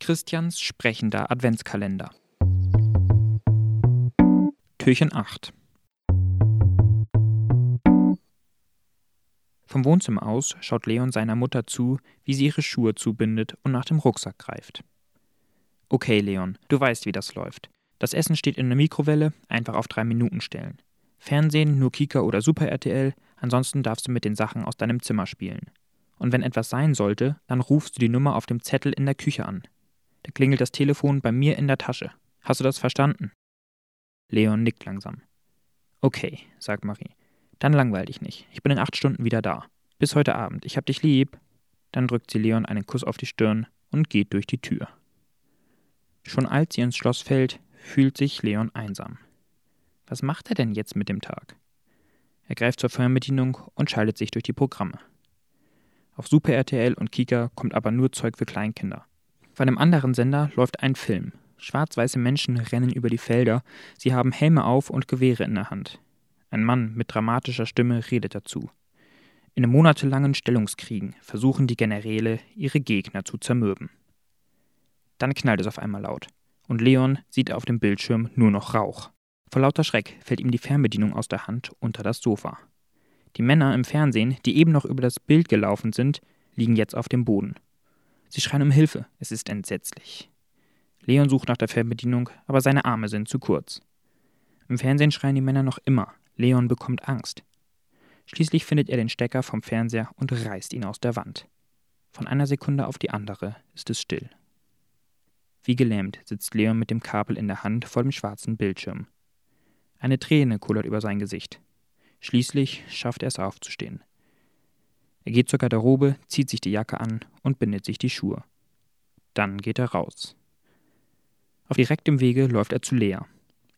Christians sprechender Adventskalender. Türchen 8 Vom Wohnzimmer aus schaut Leon seiner Mutter zu, wie sie ihre Schuhe zubindet und nach dem Rucksack greift. Okay, Leon, du weißt, wie das läuft. Das Essen steht in der Mikrowelle, einfach auf drei Minuten stellen. Fernsehen, nur Kika oder Super RTL, ansonsten darfst du mit den Sachen aus deinem Zimmer spielen. Und wenn etwas sein sollte, dann rufst du die Nummer auf dem Zettel in der Küche an. Da klingelt das Telefon bei mir in der Tasche. Hast du das verstanden? Leon nickt langsam. Okay, sagt Marie. Dann langweil dich nicht. Ich bin in acht Stunden wieder da. Bis heute Abend. Ich hab dich lieb. Dann drückt sie Leon einen Kuss auf die Stirn und geht durch die Tür. Schon als sie ins Schloss fällt, fühlt sich Leon einsam. Was macht er denn jetzt mit dem Tag? Er greift zur Fernbedienung und schaltet sich durch die Programme. Auf Super RTL und Kika kommt aber nur Zeug für Kleinkinder. Auf einem anderen Sender läuft ein Film. Schwarz-weiße Menschen rennen über die Felder, sie haben Helme auf und Gewehre in der Hand. Ein Mann mit dramatischer Stimme redet dazu. In monatelangen Stellungskriegen versuchen die Generäle, ihre Gegner zu zermürben. Dann knallt es auf einmal laut, und Leon sieht auf dem Bildschirm nur noch Rauch. Vor lauter Schreck fällt ihm die Fernbedienung aus der Hand unter das Sofa. Die Männer im Fernsehen, die eben noch über das Bild gelaufen sind, liegen jetzt auf dem Boden. Sie schreien um Hilfe, es ist entsetzlich. Leon sucht nach der Fernbedienung, aber seine Arme sind zu kurz. Im Fernsehen schreien die Männer noch immer. Leon bekommt Angst. Schließlich findet er den Stecker vom Fernseher und reißt ihn aus der Wand. Von einer Sekunde auf die andere ist es still. Wie gelähmt sitzt Leon mit dem Kabel in der Hand vor dem schwarzen Bildschirm. Eine Träne kullert über sein Gesicht. Schließlich schafft er es aufzustehen. Er geht zur Garderobe, zieht sich die Jacke an und bindet sich die Schuhe. Dann geht er raus. Auf direktem Wege läuft er zu Lea.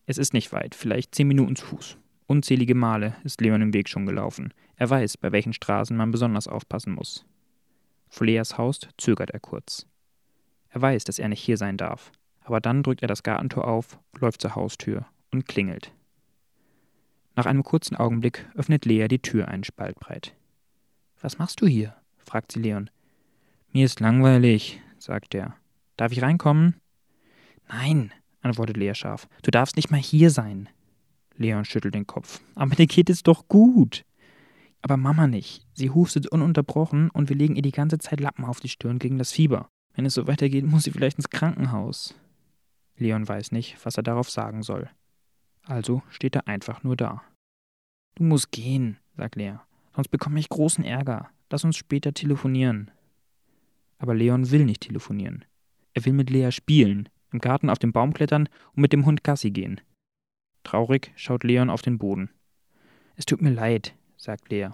Es ist nicht weit, vielleicht zehn Minuten zu Fuß. Unzählige Male ist Leon im Weg schon gelaufen. Er weiß, bei welchen Straßen man besonders aufpassen muss. Vor Leas Haus zögert er kurz. Er weiß, dass er nicht hier sein darf, aber dann drückt er das Gartentor auf, läuft zur Haustür und klingelt. Nach einem kurzen Augenblick öffnet Lea die Tür einen Spalt breit. Was machst du hier? fragt sie Leon. Mir ist langweilig, sagt er. Darf ich reinkommen? Nein, antwortet Lea scharf. Du darfst nicht mal hier sein. Leon schüttelt den Kopf. Aber dir geht es doch gut. Aber Mama nicht. Sie hustet ununterbrochen und wir legen ihr die ganze Zeit Lappen auf die Stirn gegen das Fieber. Wenn es so weitergeht, muss sie vielleicht ins Krankenhaus. Leon weiß nicht, was er darauf sagen soll. Also steht er einfach nur da. Du musst gehen, sagt Lea, sonst bekomme ich großen Ärger. Lass uns später telefonieren. Aber Leon will nicht telefonieren. Er will mit Lea spielen, im Garten auf den Baum klettern und mit dem Hund Gassi gehen. Traurig schaut Leon auf den Boden. Es tut mir leid, sagt Lea.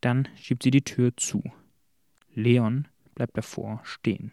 Dann schiebt sie die Tür zu. Leon bleibt davor stehen.